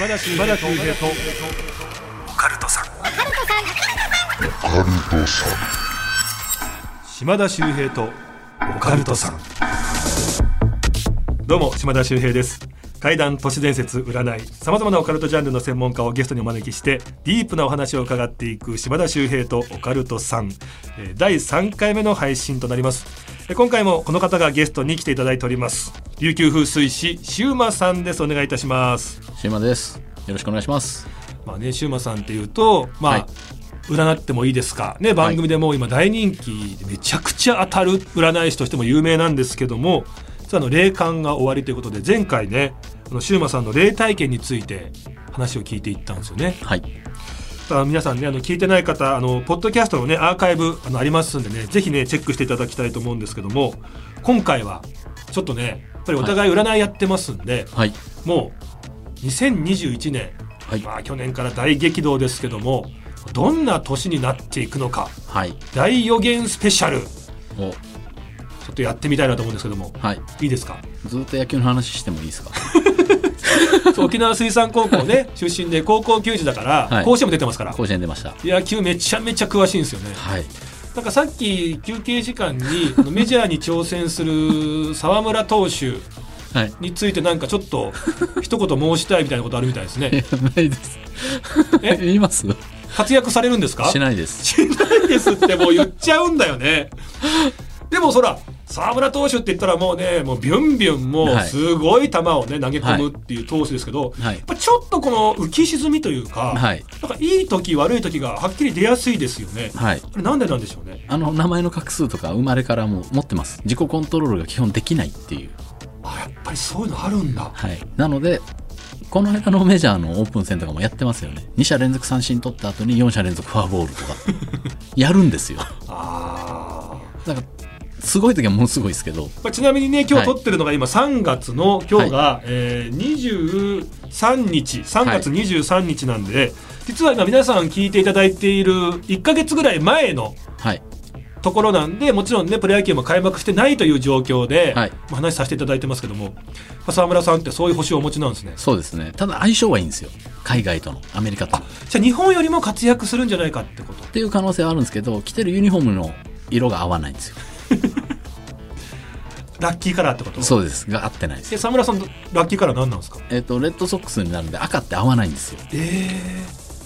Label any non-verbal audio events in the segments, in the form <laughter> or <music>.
島田秀平と。オカルトさん。島田秀平と。オカルトさん。どうも島田秀平です。怪談都市伝説占いさまざまなオカルトジャンルの専門家をゲストにお招きしてディープなお話を伺っていく島田秀平とオカルトさん。えー第3回目の配信となります。えー今回もこの方がゲストに来ていただいております琉球風水師シウマさんですお願いいたしますシウマです。よろしくお願いします。まあね、シウマさんっていうと、まあ、はい占ってもいいですか、ね、番組でもう今大人気でめちゃくちゃ当たる占い師としても有名なんですけども実はあの霊感が終わりということで前回ねあのシウマさんの霊体験について話を聞いていったんですよね。はい。だから皆さんねあの聞いてない方あのポッドキャストのねアーカイブあのありますんでねぜひねチェックしていただきたいと思うんですけども今回はちょっとねやっぱりお互い占いやってますんで、はい。もう2021年はい。まあ、去年から大激動ですけどもどんな年になっていくのかはい。大予言スペシャルちお、ょっとやってみたいなと思うんですけどもはい。いいですか？ずっと野球の話してもいいですか？<laughs> そう沖縄水産高校ね出身で高校球児だから、はい甲子園も出てますから甲子園出ました。野球めちゃめちゃ詳しいんですよねはい。なんかさっき休憩時間にメジャーに挑戦する <laughs> 沢村投手はい。についてなんかちょっと一言申したいみたいなことあるみたいですね <laughs> ないです。え？言います？活躍されるんですか？しないです。しないですってもう言っちゃうんだよね。でもそら沢村投手って言ったらもうねもうビュンビュンもうはいすごい球をね投げ込むっていう投手ですけど、はいやっぱちょっとこの浮き沈みというか、はい。なんかいい時悪い時がはっきり出やすいですよね。はい。これなんでなんでしょうね？あの、名前の画数とか生まれからも持ってます。自己コントロールが基本できないっていう。あやっぱりそういうのあるんだ。はい。なので、この間のメジャーのオープン戦とかもやってますよね。2者連続三振取った後に4者連続フォアボールとか。<laughs> やるんですよ。だから、すごい時はものすごいですけど、まあ、ちなみにね今日はい撮ってるのが今3月の今日が、えー23日3月23日なんで、実は今皆さん聞いていただいている1か月ぐらい前のはい。ところなんでもちろんねプロ野球も開幕してないという状況で、はいまあ話させていただいてますけどもまあ沢村さんってそういう星をお持ちなんですねそうですね。ただ相性はいいんですよ。海外との、アメリカとじゃあ日本よりも活躍するんじゃないかってこと？ていう可能性はあるんですけど、着てるユニフォームの色が合わないんですよ。<laughs> ラッキーカラーってこと？そうです。が合ってないですえ。沢村さんラッキーカラー何なんですか？えっ、と、レッドソックスになるんで赤って合わないんですよ。え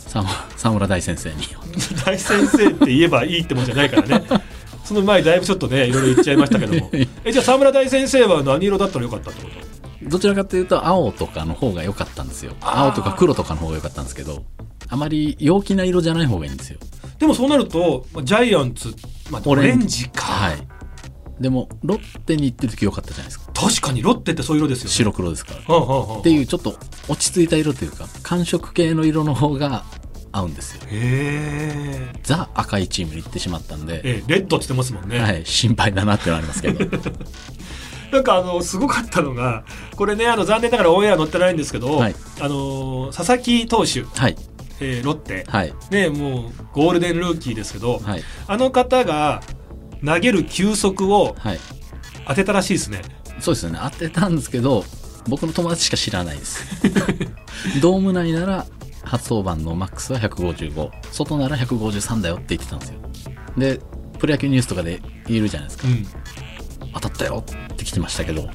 沢沢村大先生に。ー、<laughs> 大先生って言えばいいってもんじゃないからね <laughs> その前だいぶちょっとねいろいろ言っちゃいましたけどもえじゃあ沢村大先生は何色だったらよかったってこと？どちらかというと青とかの方が良かったんですよ。青とか黒とかの方が良かったんですけど、あまり陽気な色じゃない方がいいんですよ。でもそうなるとまあジャイアンツ、まあ、オレンジか、はい。でも、ロッテに行ってる時良かったじゃないですか。確かにロッテってそういう色ですよね。白黒ですから。はあはあはあっていうちょっと落ち着いた色というか寒色系の色の方が合うんですよ。へえ。ザ赤いチームに行ってしまったんで、えレッドって言ってますもんね、はい、心配だなってのはありますけど。<laughs> なんかあのすごかったのがこれねあの残念ながらオンエア載ってないんですけど、はい。あの佐々木投手、はい。えーロッテ、はい。ねもうゴールデンルーキーですけど、はい。あの方が投げる球速をはい。当てたらしいですね。そうですよね。当てたんですけど僕の友達しか知らないです。<laughs> ドーム内なら初登板のマックスは155外なら153だよって言ってたんですよ。でプロ野球ニュースとかで言えるじゃないですか。うん。当たったよって来てましたけど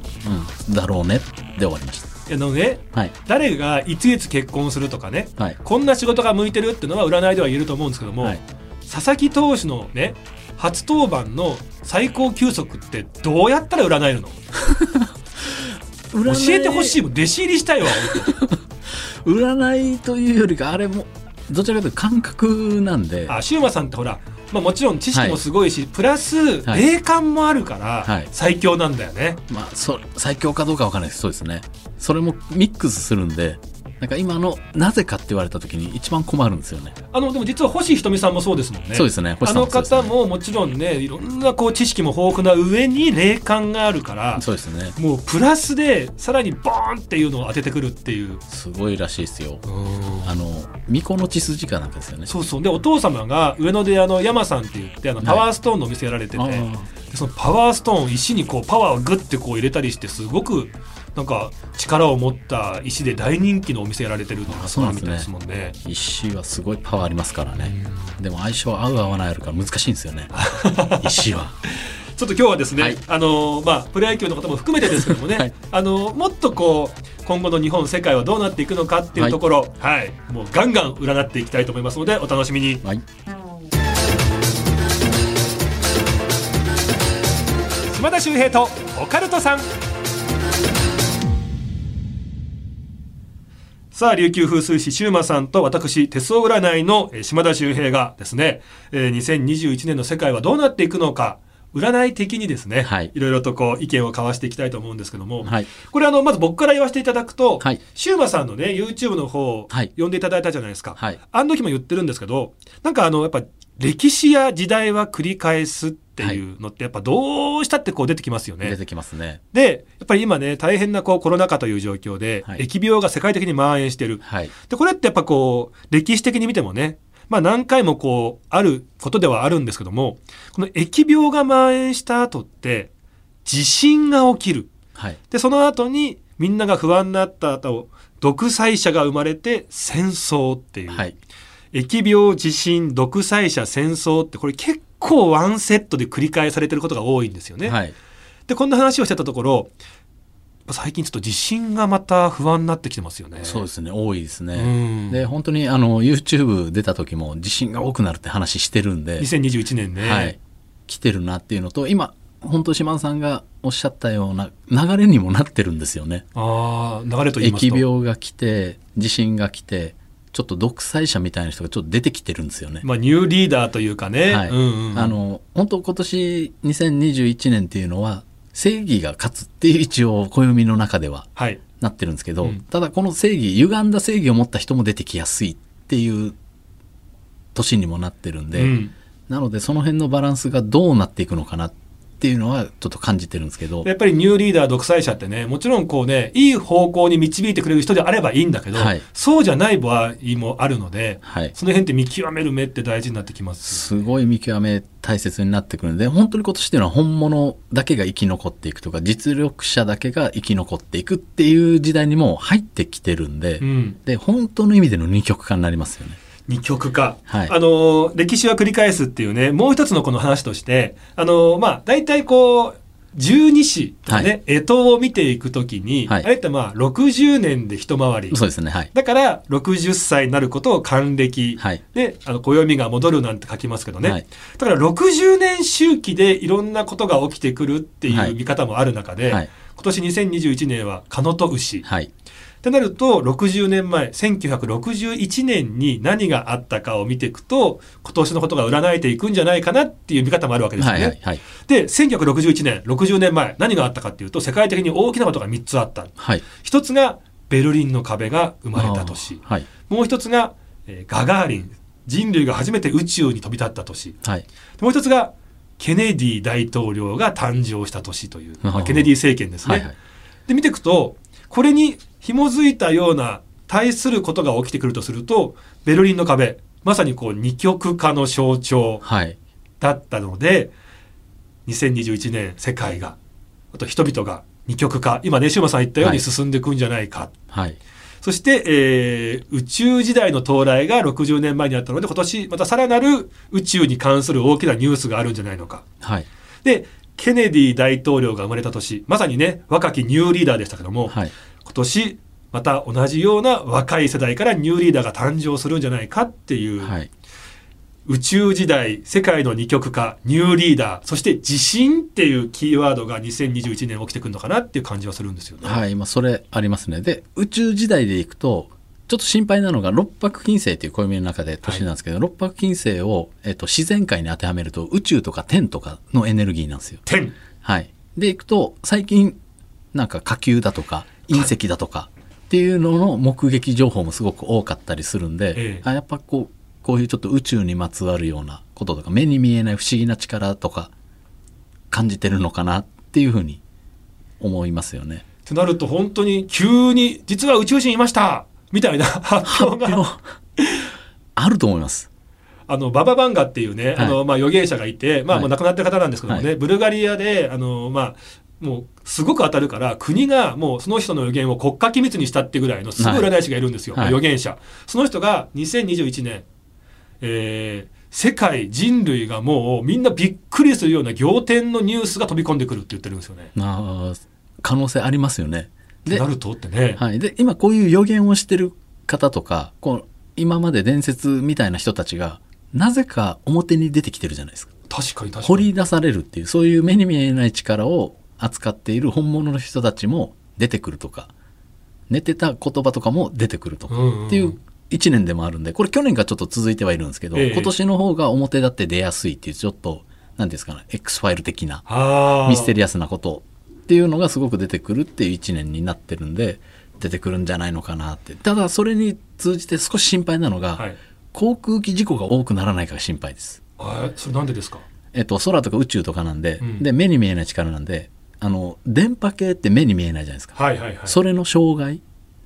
うん。だろうねで終わりましあのねたはい。誰がいついつ結婚するとかねはい。こんな仕事が向いてるっていうのは占いでは言えると思うんですけども、はい。佐々木投手のね初登板の最高球速ってどうやったら占えるの？<laughs> 教えてほしいいもん。弟子入りしたいわ。<laughs> 占いというよりかあれもどちらかというと感覚なんで。あシウマさんってほら、まあ、もちろん知識もすごいし、プラスはい。霊感もあるからはい。最強なんだよね、まあそ最強かどうかわかんないです。そうですね。それもミックスするんでなんか今のなぜかって言われた時に一番困るんですよね。あのでも実は星ひとみさんもそうですもんね。そうですね。星あの方ももちろんねいろんなこう知識も豊富な上に霊感があるからそうですね。もうプラスでさらにボーンっていうのを当ててくるっていう。すごいらしいですよ。あの巫女の血筋かなんかですよね。そうそう。でお父様が上野であの山さんって言ってあのパワーストーンのお店やられてて、あー。でそのパワーストーン石にこうパワーをグッてこう入れたりしてすごくなんか力を持った石で大人気のお店やられてるのがそうなんですねみたいですもんね。石はすごいパワーありますからね。でも相性合う合わないあるから難しいんですよね。<laughs> 石は。ちょっと今日はですね、はいあのまあプロ野球の方も含めてですけどもね、<laughs> はいあのもっとこう今後の日本世界はどうなっていくのかっていうところ、はい、もうガンガン占っていきたいと思いますのでお楽しみに。はい。島田秀平とオカルトさんさあ琉球風水師シウマさんと私鉄オ占いのえー島田秀平がですね、えー2021年の世界はどうなっていくのか占い的にですね、はいろいろとこう意見を交わしていきたいと思うんですけども、はい。これあのまず僕から言わせていただくと、はいシウマさんのね YouTube の方をはい呼んでいただいたじゃないですか、はい。あの時も言ってるんですけどなんかあのやっぱ歴史や時代は繰り返すっていうのってやっぱどうしたってこう出てきますよね。出てきますね。でやっぱり今ね大変なこうコロナ禍という状況で、はい疫病が世界的に蔓延してる。はい。でこれってやっぱこう歴史的に見てもねまあ何回もこうあることではあるんですけどもこの疫病が蔓延した後って地震が起きる。はい。でその後にみんなが不安になった後独裁者が生まれて戦争っていう、はい。疫病地震独裁者戦争ってこれ結構ワンセットで繰り返されてることが多いんですよね。はい。でこんな話をしてたところ最近ちょっと地震がまた不安になってきてますよね。そうですね。多いですうね。んで、本当にあの、YouTube 出た時も地震が多くなるって話してるんで、2021年ね、はい。来てるなっていうのと、今、本当島田さんがおっしゃったような流れにもなってるんですよね。ああ流れと言いますと疫病が来て、地震が来て、ちょっと独裁者みたいな人がちょっと出てきてるんですよね。まあ、ニューリーダーというかね、はい。うんうんうん。あの本当今年2021年っていうのは正義が勝つっていう一応暦の中でははい。なってるんですけど、うん。ただこの正義歪んだ正義を持った人も出てきやすいっていう年にもなってるんで、うん。なのでその辺のバランスがどうなっていくのかなっていうのはちょっと感じてるんですけどやっぱりニューリーダー独裁者ってねもちろんこうねいい方向に導いてくれる人であればいいんだけど、はいそうじゃない場合もあるのではいその辺って見極める目って大事になってきます。すごい見極め大切になってくるんで本当に今年っていうのは本物だけが生き残っていくとか実力者だけが生き残っていくっていう時代にもう入ってきてるんで、うん、で本当の意味での二極化になりますよね。二極化、はいあの歴史は繰り返すっていうねもう一つのこの話としてあのまあ大体こう十二支とかね、干支を見ていくときに、はいあれってまあ60年で一回りそうですね。はい。だから60歳になることを還暦、はい。であの暦が戻るなんて書きますけどね、はいだから60年周期でいろんなことが起きてくるっていはいう見方もある中で、はい。今年2021年はカノと牛、はい。ってなると60年前1961年に何があったかを見ていくと今年のことが占えていくんじゃないかなっていう見方もあるわけですよね。はい。はい。はい。で1961年60年前何があったかっていうと世界的に大きなことが3つあった。はい。一つがベルリンの壁が生まれた年はい。もう一つが、えーガガーリン人類が初めて宇宙に飛び立った年はい。もう一つがケネディ大統領が誕生した年という、まあケネディ政権ですね。はい。はい。で見ていくとこれに紐づいたような対することが起きてくるとするとベルリンの壁まさにこう二極化の象徴はい。だったので2021年世界があと人々が二極化今ねシューマさん言ったようにはい進んでいくんじゃないか、はい。そして、えー宇宙時代の到来が60年前にあったので今年またさらなる宇宙に関する大きなニュースがあるんじゃないのか。はい。でケネディ大統領が生まれた年まさにね若きニューリーダーでしたけども、はい。今年また同じような若い世代からニューリーダーが誕生するんじゃないかっていう、はい。宇宙時代世界の二極化ニューリーダーそして地震っていうキーワードが2021年起きてくるのかなっていう感じはするんですよね。はい。まあ、それありますね。で、宇宙時代でいくと、ちょっと心配なのが六白金星っていう暦の中で年なんですけど、六白金星を、えっと、自然界に当てはめると宇宙とか天とかのエネルギーなんですよ。天はい。でいくと最近なんか火球だとか隕石だとかっていうのの目撃情報もすごく多かったりするんで、ええあやっぱこうこういうちょっと宇宙にまつわるようなこととか目に見えない不思議な力とか感じてるのかなっていうふうに思いますよね。ってなると本当に急に実は宇宙人いましたみたいな発表が。あると思います。あのバババンガっていうね、あのまあ預言者がいて、まあ、はい。もう亡くなってる方なんですけどもね、はブルガリアであの、まあ、もうすごく当たるから国がもうその人の予言を国家機密にしたってぐらいのすごい占い師がいるんですよ、はい。予言者。その人が2021年、えー世界人類がもうみんなびっくりするような仰天のニュースが飛び込んでくるって言ってるんですよね。あー可能性ありますよね。でなるとってね、はい、で今こういう予言をしてる方とかこう今まで伝説みたいな人たちがなぜか表に出てきてるじゃないですか。確かに確かに。掘り出されるっていうそういう目に見えない力を扱っている本物の人たちも出てくるとか寝てた言葉とかも出てくるとかっていう1年でもあるんでこれ去年からちょっと続いてはいるんですけど、ええ。今年の方が表立って出やすいっていうちょっと何ですかね X ファイル的なミステリアスなことっていうのがすごく出てくるっていう1年になってるんで出てくるんじゃないのかなって。ただそれに通じて少し心配なのが、はい。航空機事故が多くならないかが心配です。あそれなんでですか？えっと、空とか宇宙とかなんで,、うん。で目に見えない力なんであの電波系って目に見えないじゃないですか、はいはいはい。それの障害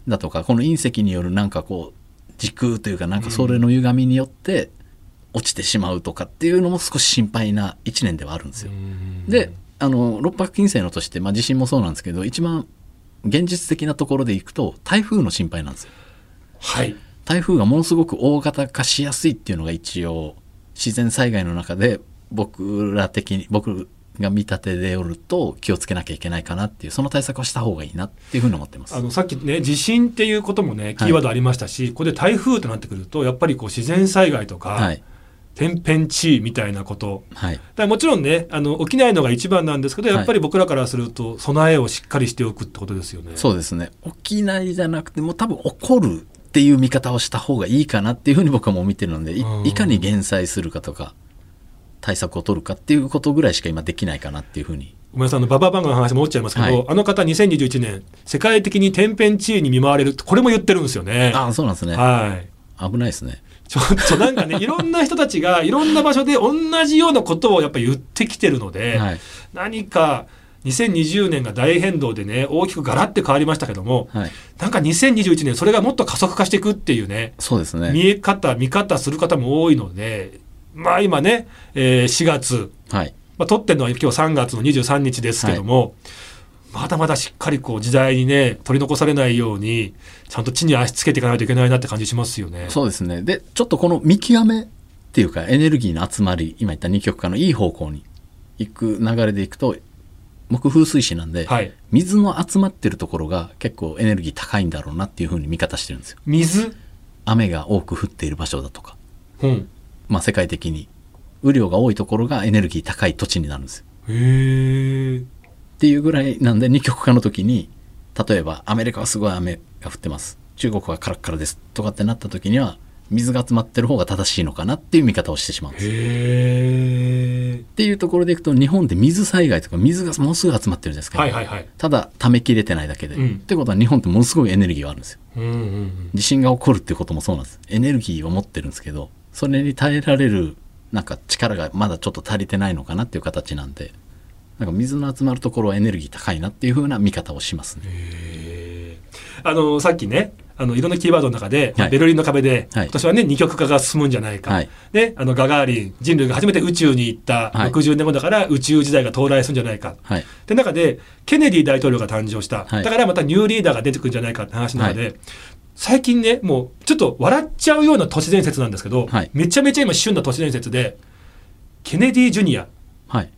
だとかこの隕石によるなんかこう時空というかなんかそれの歪みによって落ちてしまうとかっていうのも少し心配な1年ではあるんですよ。うんであの六白金星の年って、まあ、地震もそうなんですけど一番現実的なところでいくと台風の心配なんですよ。はい台風がものすごく大型化しやすいっていうのが一応自然災害の中で僕ら的に僕が見立てでおると気をつけなきゃいけないかなっていうその対策をした方がいいなっていうふうに思ってます。あ。のさっきね地震っていうこともねキーワードありましたし、ここで台風となってくるとやっぱりこう自然災害とか、はい。天変地異みたいなこと。はい。だもちろんねあの起きないのが一番なんですけどはい。やっぱり僕らからすると備えをしっかりしておくってことですよね。そうですね。起きないじゃなくてもう多分起こるっていう見方をした方がいいかなっていうふうに僕はもう見てるのでいかに減災するかとか対策を取るかっていうことぐらいしか今できないかなっていうふうに。ごめんなさいあのババア番号の話戻っちゃいますけど、はい。あの方2021年世界的に天変地異に見舞われるこれも言ってるんですよね。ああそうなんですね。はい。危ないですね。ちょっとなんかねいろんな人たちがいろんな場所で同じようなことをやっぱり言ってきてるので、はい。何か2020年が大変動でね大きくガラッて変わりましたけどもはい。なんか2021年それがもっと加速化していくっていうねそうですね。見え方見方する方も多いのでまあ今ね、えー4月、はい。まあ、撮ってるのは今日3月の23日ですけども、まだまだしっかりこう時代にね取り残されないようにちゃんと地に足つけていかないといけないなって感じしますよね。そうですね。で、ちょっとこの見極めっていうか、エネルギーの集まり、今言った二極化のいい方向に行く流れでいくと、木風水詞なんで、はい、水の集まってるところが結構エネルギー高いんだろうなっていうふうに見方してるんですよ。水、雨が多く降っている場所だとか、うん、まあ世界的に。雨量が多いところがエネルギー高い土地になるんです。よ。へえっていうぐらいなんで二極化の時に、例えばアメリカはすごい雨が降ってます。中国はカラッカラです。とかってなった時には、水が集まってる方が正しいのかなっていう見方をしてしまうんです。へえっていうところでいくと日本って水災害とか水がものすごい集まってるじゃないですか、はいはいはい。ただ溜めきれてないだけで、うん。ってことは日本ってものすごいエネルギーがあるんですよ。うんうんうん。地震が起こるっていうこともそうなんです。エネルギーを持ってるんですけどそれに耐えられるなんか力がまだちょっと足りてないのかなっていう形なんでなんか水の集まるところはエネルギー高いなっていう風な見方をしますね。あのさっきねあのいろんなキーワードの中で、はい。ベルリンの壁で、はい。今年はね二極化が進むんじゃないか、はい。ね、あのガガーリン人類が初めて宇宙に行ったはい。60年後だから宇宙時代が到来するんじゃないか、はい。って中でケネディ大統領が誕生した、はい。だからまたニューリーダーが出てくるんじゃないかって話の中で、最近ねもうちょっと笑っちゃうような都市伝説なんですけど、はい。めちゃめちゃ今旬な都市伝説でケネディ・ジュニア。はい。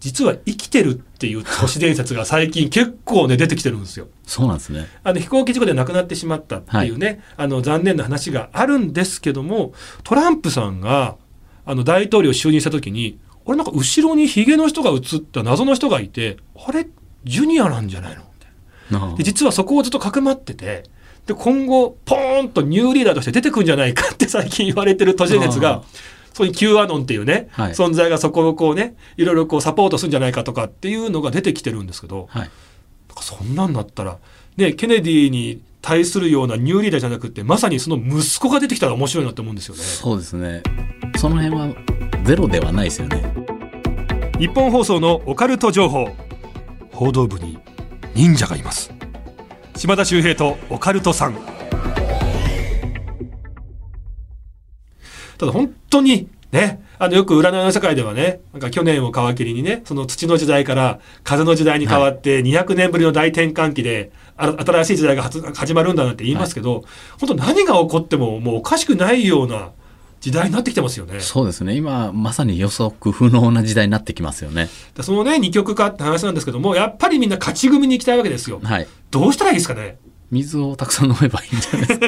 実は生きてるっていう都市伝説が最近結構ね出てきてるんですよ。<laughs> そうなんですね。あの飛行機事故で亡くなってしまったっていうね、あの残念な話があるんですけどもトランプさんがあの大統領就任した時に俺なんか後ろにヒゲの人が映った謎の人がいてあれジュニアなんじゃないので実はそこをずっとかくまっててで今後ポーンとニューリーダーとして出てくんじゃないかって <laughs> 最近言われてる都市伝説あがそういう Q アノンっていうね、はい。存在がそこをこうねいろいろこうサポートするんじゃないかとかっていうのが出てきてるんですけど、はい。なんかそんなんなったら、ね、ケネディに対するようなニューリーダーじゃなくてまさにその息子が出てきたら面白いなと思うんですよね。そうですね。その辺はゼロではないですよね。日本放送のオカルト情報。報道部に忍者がいます島田秀平とオカルトさん。ただ本当にね、あのよく占いの世界ではね、なんか去年を皮切りにね、その土の時代から風の時代に変わって200年ぶりの大転換期で、あ新しい時代が初始まるんだなんて言いますけど、本当何が起こってももうおかしくないような時代になってきてますよね。そうですね。今、まさに予測不能な時代になってきますよね。でそのね、二極化って話なんですけども、やっぱりみんな勝ち組に行きたいわけですよ。はい。どうしたらいいですかね？水をたくさん飲めばいいんじゃないです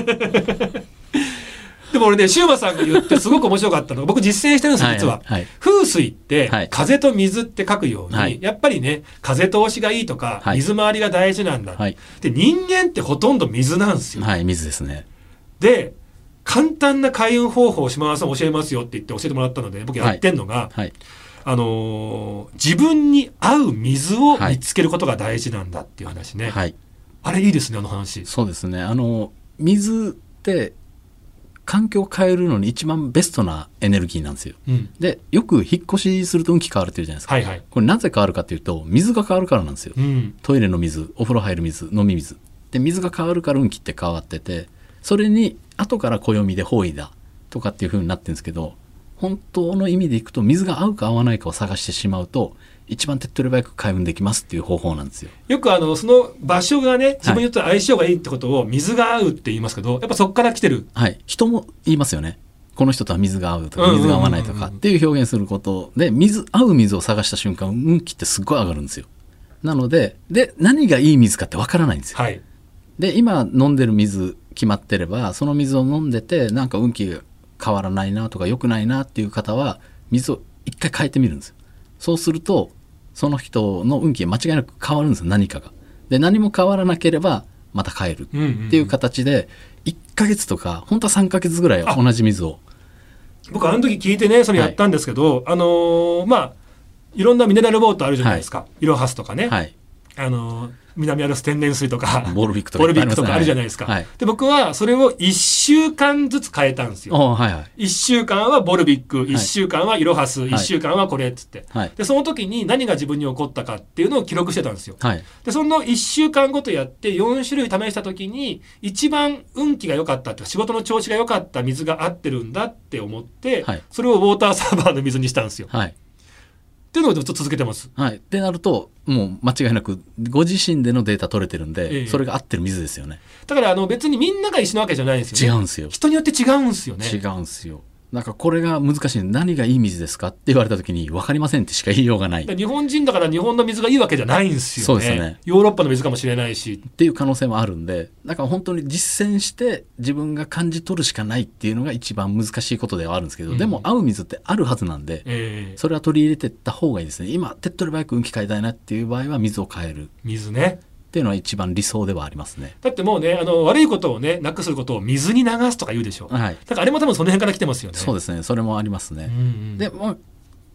か。<laughs> でも俺ね、シューマさんが言ってすごく面白かったのが、僕実践してるんですよ、実は。はいはい風水って、はい風と水って書くように、はいやっぱりね、風通しがいいとか、はい水回りが大事なんだ。はい。で、人間ってほとんど水なんですよ。はい、水ですね。で、簡単な開運方法を島田さん教えますよって言って教えてもらったので、僕やってんのが、はい。あのー自分に合う水を見つけることが大事なんだっていう話ね。はい。あれいいですね、あの話。そうですね。あの、水って、環境を変えるのに一番ベストなエネルギーなんですよ。うん。で、よく引っ越しすると運気変わるっていうじゃないですか。はいはい。これなぜ変わるかっていうと、水が変わるからなんですよ。うん。トイレの水、お風呂入る水、飲み水。で、水が変わるから運気って変わってて、それに後から暦で方位だとかっていう風になってるんですけど、本当の意味でいくと水が合うか合わないかを探してしまうと、一番手っ取り早く開運できますっていう方法なんですよ。よくあの、その場所がね、自分にとって相性がいいってことを水が合うって言いますけど、やっぱそこから来てる。はい。人も言いますよね。この人とは水が合うとか、水が合わないとかっていう表現することで、水、合う水を探した瞬間、運気ってすっごい上がるんですよ。なので、で、何がいい水かってわからないんですよ。はい。で今飲んでる水決まってればその水を飲んでてなんか運気が変わらないなとか良くないなっていう方は水を一回変えてみるんですよ。そうするとその人の運気が間違いなく変わるんですよ何かが。で何も変わらなければまた変えるっていう形で1ヶ月とか本当は3ヶ月ぐらい同じ水を。僕あの時聞いてねそれやったんですけど、あのーまあいろんなミネラルウォーターあるじゃないですか、イロハスとかね、はいあのー南アルス天然水とかボルビックとかとかあるじゃないですか、はい。で僕はそれを1週間ずつ変えたんですよ。おはいはい。1週間はボルビック1週間はイロハス、1週間はこれっつって、はいでその時に何が自分に起こったかっていうのを記録してたんですよ。はい。でその1週間ごとやって4種類試した時に一番運気が良かったって仕事の調子が良かった水が合ってるんだって思って、はいそれをウォーターサーバーの水にしたんですよ。はいっていうのをずっと続けてます。はい。ってなると、もう間違いなく、ご自身でのデータ取れてるんで、ええそれが合ってる水ですよね。だからあの別にみんなが一緒なわけじゃないんですよね。違うんですよ。人によって違うんですよね。違うんですよ。なんかこれが難しい。何がいい水ですかって言われた時に、分かりませんってしか言いようがない。日本人だから日本の水がいいわけじゃないんですよね。そうですねヨーロッパの水かもしれないし。ていう可能性もあるんで、だから本当に実践して自分が感じ取るしかないっていうのが一番難しいことではあるんですけど、うんでも合う水ってあるはずなんで、えーそれは取り入れていった方がいいですね。今、手っ取り早く運気変えたいなっていう場合は水を変えるっ水ね。ていうのは一番理想ではありますね。だってもうね、あの悪いことをね、なくすることを水に流すとか言うでしょ。はい。だからあれも多分その辺から来てますよね。そうですね。それもありますね。うんうんで、まあ、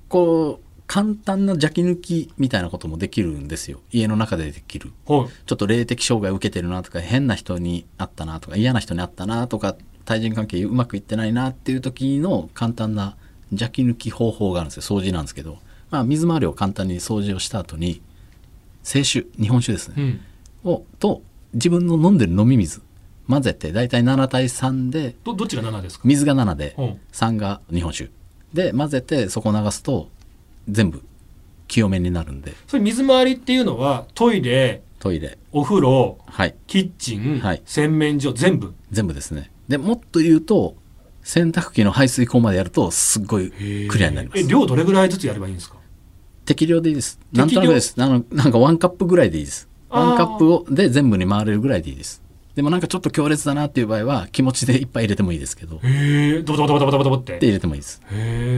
こう、簡単な邪気抜きみたいなこともできるんですよ。家の中でできる。はいちょっと霊的障害を受けてるなとか、変な人に会ったなとか、嫌な人に会ったなとか、対人関係うまくいってないなっていう時の簡単な邪気抜き方法があるんですよ。掃除なんですけど。まあ、水回りを簡単に掃除をした後に、清酒、日本酒ですね。うん。を、と、自分の飲んでる飲み水、混ぜて、だいたい7対3で、どどっちが7ですか？水が7で、うん3が日本酒。で、混ぜて、そこ流すと、全部、清めになるんで、それ水回りっていうのはトイレ、トイレ、お風呂、はい、キッチン、はい洗面所全部。全部ですね。で、もっと言うと、洗濯機の排水口までやると、すっごいクリアになります。え量どれぐらいずつやればいいんですか？適量でいいです。適量？なんとなくです。あの、なんかワンカップぐらいでいいです。ワンカップをで全部に回れるぐらいでいいです。でもなんかちょっと強烈だなっていう場合は、気持ちでいっぱい入れてもいいですけど、へえドボドボドボドボドボってで入れてもいいです。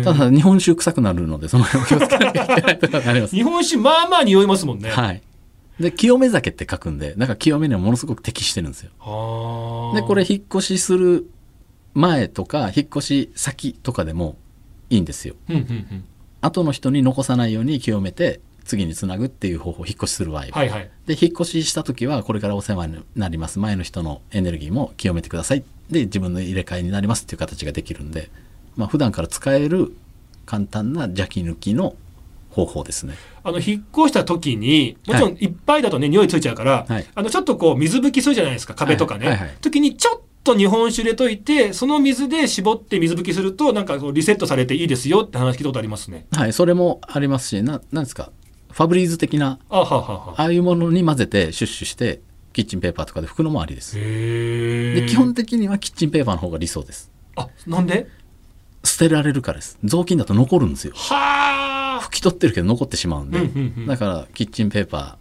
ただ、日本酒臭くなるので、その辺を気をつけなきゃいけないとかなります。日本酒まあまあ匂いますもんねはい。で、清め酒って書くんで、なんか清めにはものすごく適してるんですよ。はあで、これ引っ越しする前とか、引っ越し先とかでもいいんですよ。うんうんうん後の人に残さないように清めて、次につなぐっていう方法、引っ越しする場合。は。はいはい。で、引っ越しした時は、これからお世話になります。前の人のエネルギーも清めてください。で、自分の入れ替えになりますっていう形ができるんで、まあ、普段から使える簡単な邪気抜きの方法ですね。あの引っ越した時にもちろんい。っぱいだとね、匂いついちゃうから、はい。あのちょっとこう水拭きするじゃないですか壁とかね、はいはい。はい時にちょっと日本酒で溶いてその水で絞って水拭きするとなんかこうリセットされていいですよって話聞いたことありますね。はい、それもありますし、な、なんですか、ファブリーズ的な、あああいうものに混ぜてシュッシュして、キッチンペーパーとかで拭くのもありです。へで、基本的にはキッチンペーパーの方が理想です。あなんで？捨てられるからです。雑巾だと残るんですよ。はあ拭き取ってるけど残ってしまうんで、うんうんうんだからキッチンペーパ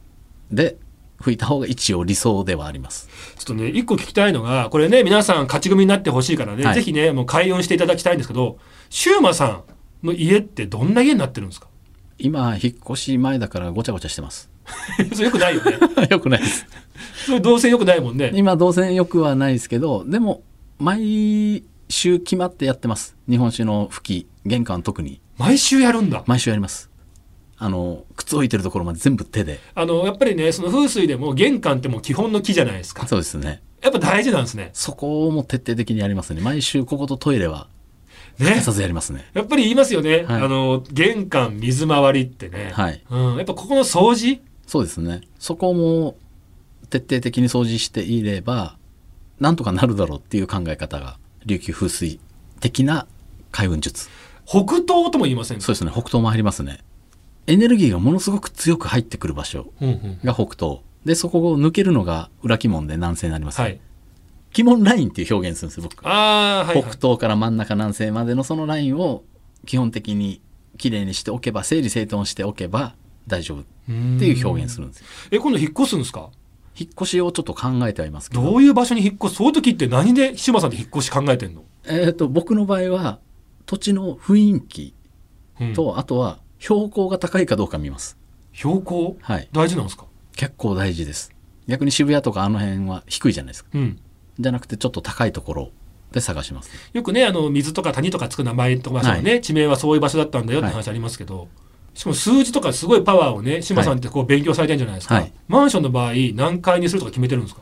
ーで拭いた方が一応理想ではあります。ちょっとね一個聞きたいのがこれね皆さん勝ち組になってほしいからね、はいぜひねもう開運していただきたいんですけどシューマさんの家ってどんな家になってるんですか？今、引っ越し前だからごちゃごちゃしてます。<laughs> それよくないよね <laughs> よくないです。それ動線よくないもんね今、動線よくはないですけど、でも、毎週決まってやってます。日本酒の拭き、玄関特に。毎週やるんだ毎週やります。あの、靴置いてるところまで全部手で。あのやっぱりねその風水でも玄関ってもう基本の木じゃないですかそうですね。やっぱ大事なんですねそこをも徹底的にやりますね。毎週こことトイレはね欠かさずやりますね。やっぱり言いますよね、はいあの玄関水回りってね、はい。うん、やっぱここの掃除？そうですね。そこも徹底的に掃除していれば、なんとかなるだろうっていう考え方が、琉球風水的な開運術。北東とも言いませんか？そうですね。北東もありますね。エネルギーがものすごく強く入ってくる場所うんうんが北東。で、そこを抜けるのが裏鬼門で南西になります、はい鬼門ラインっていう表現するんですよ、僕。ああーはい、はい北東から真ん中南西までのそのラインを基本的にきれいにしておけば、整理整頓しておけば大丈夫っていう表現するんですよ。え今度引っ越すんですか？引っ越しをちょっと考えてはいますけど。どういう場所に引っ越すそういう時って何で島さんって引っ越し考えてんの、えっ、と、僕の場合は、土地の雰囲気うんと、あとは標高が高いかどうか見ます。標高？はい。大事なんですか？結構大事です。逆に渋谷とかあの辺は低いじゃないですか。うんじゃなくてちょっと高いところで探します。よくねあの水とか谷とかつく名前とか、はい。ね地名はそういう場所だったんだよって話ありますけど、しかも数字とかすごいパワーをね島さんってこう勉強されてるんじゃないですか、はい。マンションの場合何階にするとか決めてるんですか？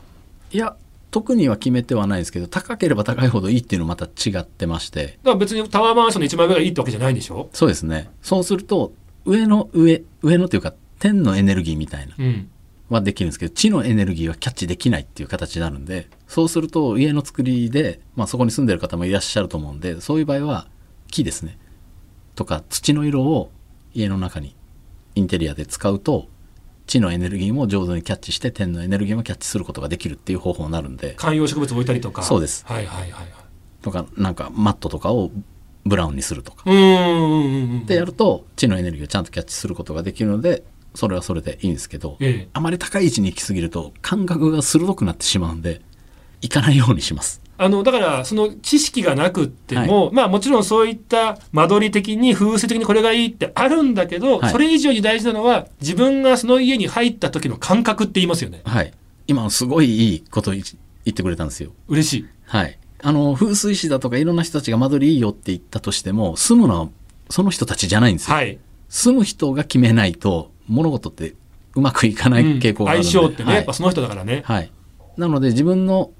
いや、特には決めてはないですけど、高ければ高いほどいいっていうのまた違ってまして、だから別にタワーマンションの一番上がいいってわけじゃないんでしょ？そうですね。そうすると、上の上、上のというか、天のエネルギーみたいなうん。はできるんですけど、地のエネルギーはキャッチできないっていう形になるんで、そうすると家の作りで、まあそこに住んでる方もいらっしゃると思うんで、そういう場合は木ですね。とか土の色を家の中にインテリアで使うと、地のエネルギーも上手にキャッチして天のエネルギーもキャッチすることができるっていう方法になるんで、観葉植物置いたりとか。そうです。はいはいはいはい。とかなんかマットとかをブラウンにするとか。うーんうんうんうん。でやると地のエネルギーをちゃんとキャッチすることができるので、それはそれでいいんですけど、ええ。あまり高い位置に行き過ぎると感覚が鋭くなってしまうんで行かないようにします。あのだからその知識がなくっても、まあもちろんそういった間取り的に風水的にこれがいいってあるんだけど、はい。それ以上に大事なのは自分がその家に入った時の感覚って言いますよね。はい。今すごいいいこと言ってくれたんですよ。嬉しい。はい。あの風水師だとかいろんな人たちが間取りいいよって言ったとしても住むのはその人たちじゃないんですよ、はい、住む人が決めないと物事ってうまくいかないうん傾向がある相ので、性ってね、やっぱその人だからね、はい、なので自分の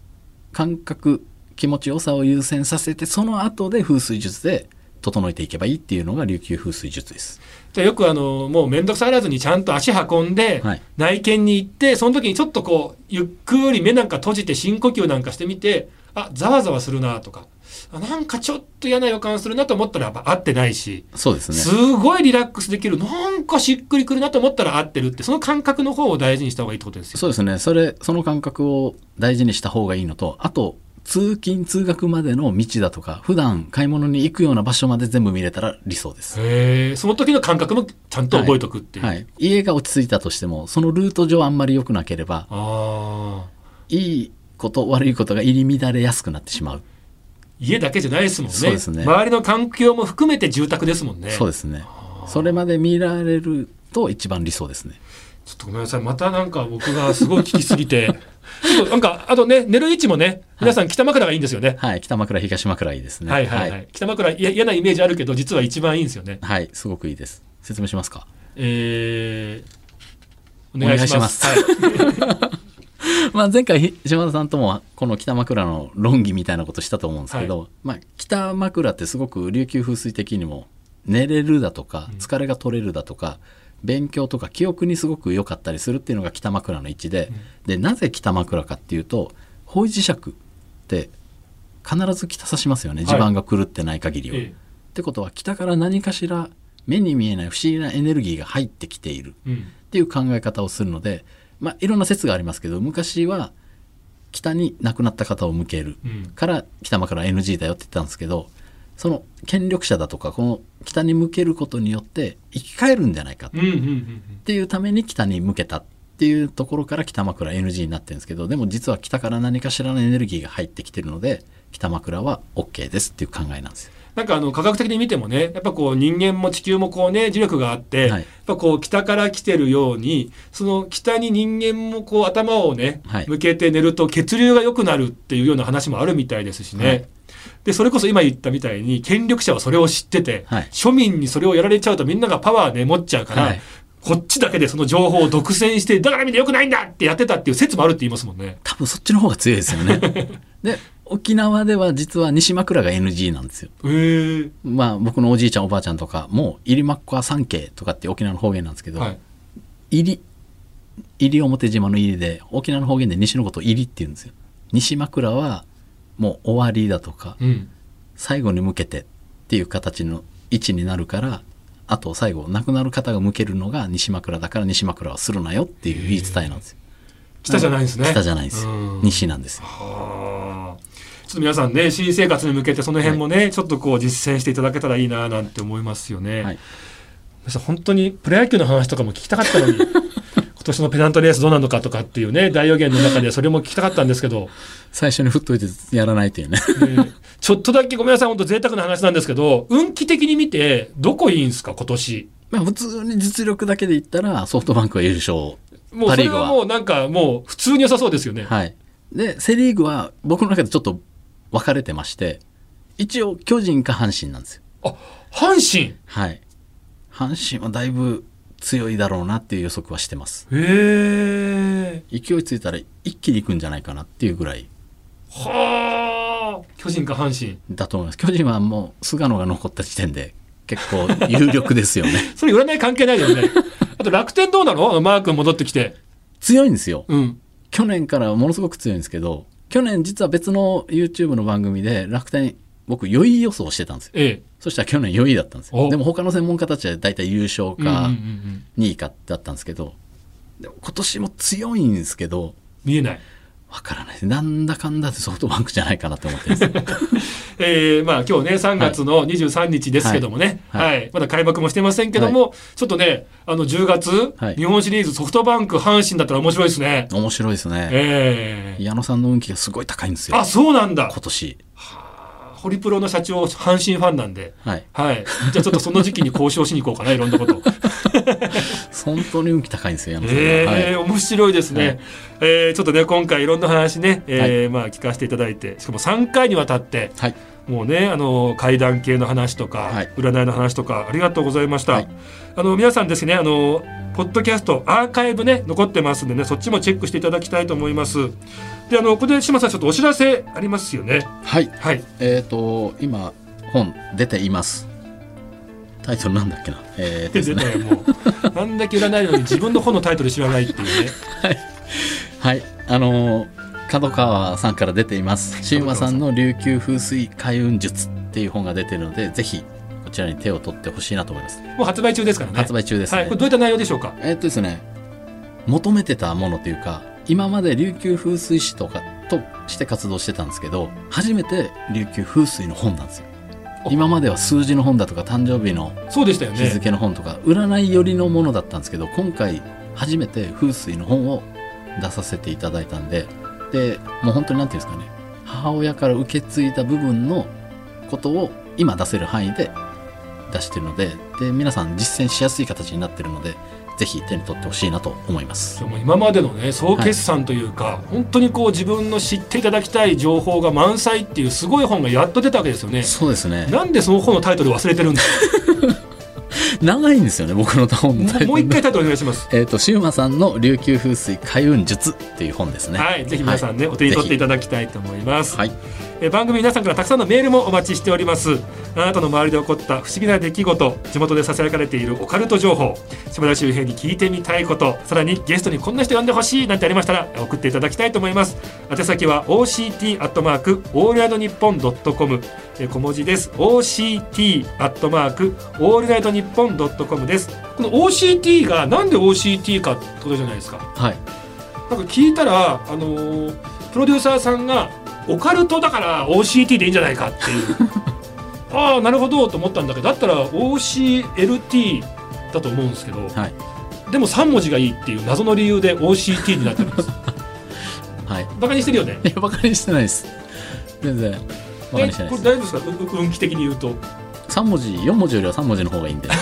感覚気持ちよさを優先させてその後で風水術で整えていけばいいっていうのが琉球風水術です。でよくあのもう面倒くさがらずにちゃんと足運んで、はい。内見に行ってその時にちょっとこうゆっくり目なんか閉じて深呼吸なんかしてみてあざわざわするなとかあなんかちょっと嫌な予感するなと思ったらやっぱ合ってないし、そうですね。すごいリラックスできるなんかしっくりくるなと思ったら合ってるってその感覚の方を大事にした方がいいってことですよ。そうですね。それその感覚を大事にした方がいいのとあと通勤通学までの道だとか普段買い物に行くような場所まで全部見れたら理想です、へえその時の感覚もちゃんと覚えとくっていう。はい、家が落ち着いたとしてもそのルート上あんまり良くなければああいいこと悪いことが入り乱れやすくなってしまう、家だけじゃないですもんねね周りの環境も含めて住宅ですもんね。そうですねそれまで見られると一番理想ですねちょっとごめんなさい。またなんか僕がすごい聞きすぎて。<laughs> ちょっとなんか、あとね、寝る位置もね、皆さん北枕がいいんですよね。はい北枕東枕いいですねはいはいはい。北枕いや嫌なイメージあるけど、実は一番いいんですよね。はい、すごくいいです説明しますか？えー、お願いします。お願いしはい <laughs> まあ前回ひ島田さんともこの北枕の論議みたいなことしたと思うんですけど、まあ北枕ってすごく琉球風水的にも寝れるだとかうん。疲れが取れるだとか、勉強とか記憶にすごく良かったりするっていうのが北枕の位置で、でなぜ北枕かっていうと方位磁石って必ず北指しますよね。地盤が狂ってない限りは。えってことは北から何かしら目に見えない不思議なエネルギーが入ってきている。っていう考え方をするので、まあ、いろんな説がありますけど昔は北に亡くなった方を向ける。うん。から北枕 NG だよって言ったんですけどその権力者だとかこの北に向けることによって生き返るんじゃないかっていうために北に向けたっていうところから北枕 NG になってるんですけどでも実は北から何かしらのエネルギーが入ってきてるので北枕は OK ですっていう考えなんですよ。なんかあの科学的に見てもねやっぱこう人間も地球もこうね磁力があって、はいやっぱこう北から来てるようにその北に人間もこう頭をね、はい向けて寝ると血流が良くなるっていうような話もあるみたいですしね。はいでそれこそ今言ったみたいに権力者はそれを知ってて、はい庶民にそれをやられちゃうとみんながパワーね持っちゃうから、はいこっちだけでその情報を独占してだからみんな良くないんだってやってたっていう説もあるって言いますもんね。多分そっちの方が強いですよね。<laughs> で沖縄では実は西枕が NG なんですよ。まあ僕のおじいちゃんおばあちゃんとかも入りまっこは三景とかって沖縄の方言なんですけど、はい。入り入り表島の入りで沖縄の方言で西のことを入りって言うんですよ。西枕はもう終わりだとかうん。最後に向けてっていう形の位置になるからあと最後亡くなる方が向けるのが西枕だから西枕はするなよっていう言い伝えなんですよ。北じゃないんですね。北じゃないんです西なんですよ。はあちょっと皆さんね新生活に向けてその辺もね、ちょっとこう実践していただけたらいいななんて思いますよね。はい本当にプロ野球の話とかも聞きたかったのに <laughs> 今年のペナントレースどうなのかとかっていうね大予言の中でそれも聞きたかったんですけど、最初に振っといてやらないというね。ね <laughs> ちょっとだけごめんなさい本当贅沢な話なんですけど運気的に見てどこいいんですか今年？まあ普通に実力だけで言ったらソフトバンクは優勝。もうそれはもうなんかもう普通に良さそうですよね。はい。で、セリーグは僕の中でちょっと分かれてまして、一応巨人か阪神なんですよ。あ阪神？はい。阪神はだいぶ強いだろうなっていう予測はしてます。へえ勢いついたら一気に行くんじゃないかなっていうぐらいはあ巨人か阪神？だと思います。巨人はもう菅野が残った時点で結構有力ですよね。<laughs> それ占い関係ないよね。あと楽天どうなの？マー君戻ってきて。強いんですよ。うん。去年からものすごく強いんですけど、去年実は別の YouTube の番組で楽天、僕、良い予想してたんですよ。ええ。そしたら去年良いだったんですよ。おでも他の専門家たちは大体優勝かん2位かだったんですけど、でも今年も強いんですけど、見えない。わからないです。なんだかんだでソフトバンクじゃないかなと思ってます。<laughs> えー、まあ今日ね3月の23日ですけどもね、ははいいまだ開幕もしてませんけども、ちょっとねあの10月、はい日本シリーズソフトバンク阪神だったら面白いですね。面白いですね。ええ矢野さんの運気がすごい高いんですよ。あそうなんだ今年。ホリプロの社長阪神ファンなんで。はい。はい、じゃあちょっとその時期に交渉しに行こうかないろんなことを。本当に運気高いんですよ、矢野さん。は。えはい。え面白いですね、はい。えーちょっとね今回いろんな話ね、えーまあ聞かせていただいてしかも3回にわたってはい。もうねあの怪談系の話とか、はい。占いの話とかありがとうございました、はい。あの皆さんですねあのポッドキャストアーカイブね残ってますんでねそっちもチェックしていただきたいと思います。であのここで島さんちょっとお知らせありますよね。はい。はい。えっ、と、今、本出ています。タイトルなんだっけな？えー、でですね。ねもう <laughs> なんだけ占いのに自分の本のタイトル知らないっていうねはい。あのー角川さんから出ています。シウマさんの琉球風水開運術っていう本が出てるので、ぜひこちらに手を取ってほしいなと思います。もう発売中ですからね発売中ですね。はいこれどういった内容でしょうか？えーっとですね、求めてたものというか、今まで琉球風水師とかとして活動してたんですけど、初めて琉球風水の本なんですよ。今までは数字の本だとか誕生日の日付の本とか、占い寄りのものだったんですけど、今回初めて風水の本を出させていただいたんで、で、もう本当になんていうんですかね、母親から受け継いだ部分のことを今出せる範囲で出してるので、で、皆さん実践しやすい形になってるので、ぜひ手に取ってほしいなと思いますで。も今までのね総決算というか、本当にこう自分の知っていただきたい情報が満載っていうすごい本がやっと出たわけですよね。そうですね。なんでその本のタイトル忘れてるんだ <laughs> 長いんですよね、僕の本のタイトル。もう一回タイトルお願いします。えっ、と、シウマさんの琉球風水開運術っていう本ですね。はい、ぜひ皆さんね、お手に取っていただきたいと思います。はい。え番組皆さんからたくさんのメールもお待ちしております。あなたの周りで起こった不思議な出来事地元でささやかれているオカルト情報島田周平に聞いてみたいことさらにゲストにこんな人呼んでほしいなんてありましたら送っていただきたいと思います。宛先は OCT アットマークオールナイトニッポンドットコム。小文字です。OCT アットマークオールナイトニッポンドットコムです。この OCT がなんで OCT かってことじゃないですか。はい。なんか聞いたらあのープロデューサーさんがオカルトだから OCT でいいんじゃないかっていう。<laughs> ああなるほどと思ったんだけどだったら OCLT だと思うんですけどはい。でも3文字がいいっていう謎の理由で OCT になってるんです。<laughs> はい。バカにしてるよね？いやバカにしてないです。全然バカにしてないです。これ大丈夫ですか？運気的に言うと。3文字4文字よりは3文字の方がいいんで。<laughs>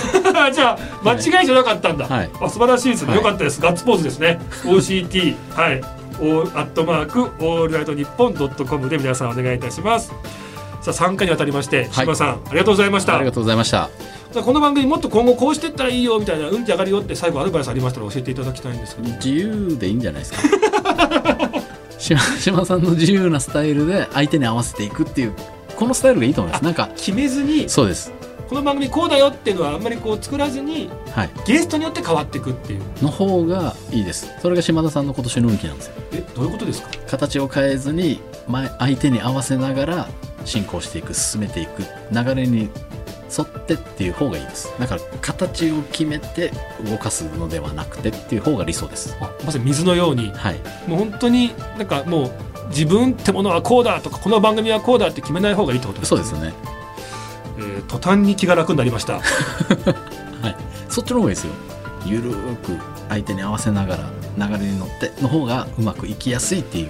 じゃあ間違いじゃなかったんだ、はい。あ素晴らしいですね、はい。よかったです。ガッツポーズですね。OCT はいおアットマークオールナイトニッポンドットコムで皆さんお願いいたします。さあ3回にわたりましてはい。シウマさん、ありがとうございました。ありがとうございました。さあこの番組もっと今後こうしていったらいいよみたいな運気上がるよって最後アドバイスありましたら教えていただきたいんですけど。自由でいいんじゃないですか。<laughs> 島島さんの自由なスタイルで相手に合わせていくっていうこのスタイルがいいと思います。なんか決めずにそうですこの番組こうだよっていうのはあんまりこう作らずにはい。ゲストによって変わっていくっていう。の方がいいです。それが島田さんの今年の運気なんですよ。えどういうことですか？形を変えずに前相手に合わせながら進行していく進めていく流れに沿ってっていう方がいいです。だから形を決めて動かすのではなくてっていう方が理想です。あまさに水のように。はい。もう本当になんかもう自分ってものはこうだとかこの番組はこうだって決めない方がいいってことですね。そうですよねえー途端に気が楽になりました。<laughs> そっちの方がいいですよ。ゆるーく相手に合わせながら流れに乗っての方がうまくいきやすいっていう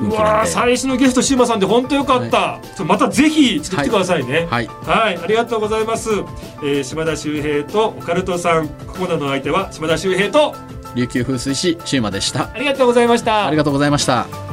運うわ最初のゲストシウマさんで本当よかった、ちょまたぜひ作ってくださいね。はい。はい、ありがとうございます、えー島田秀平とオカルトさんここまでの相手は島田秀平と琉球風水師シウマでした。ありがとうございました。ありがとうございました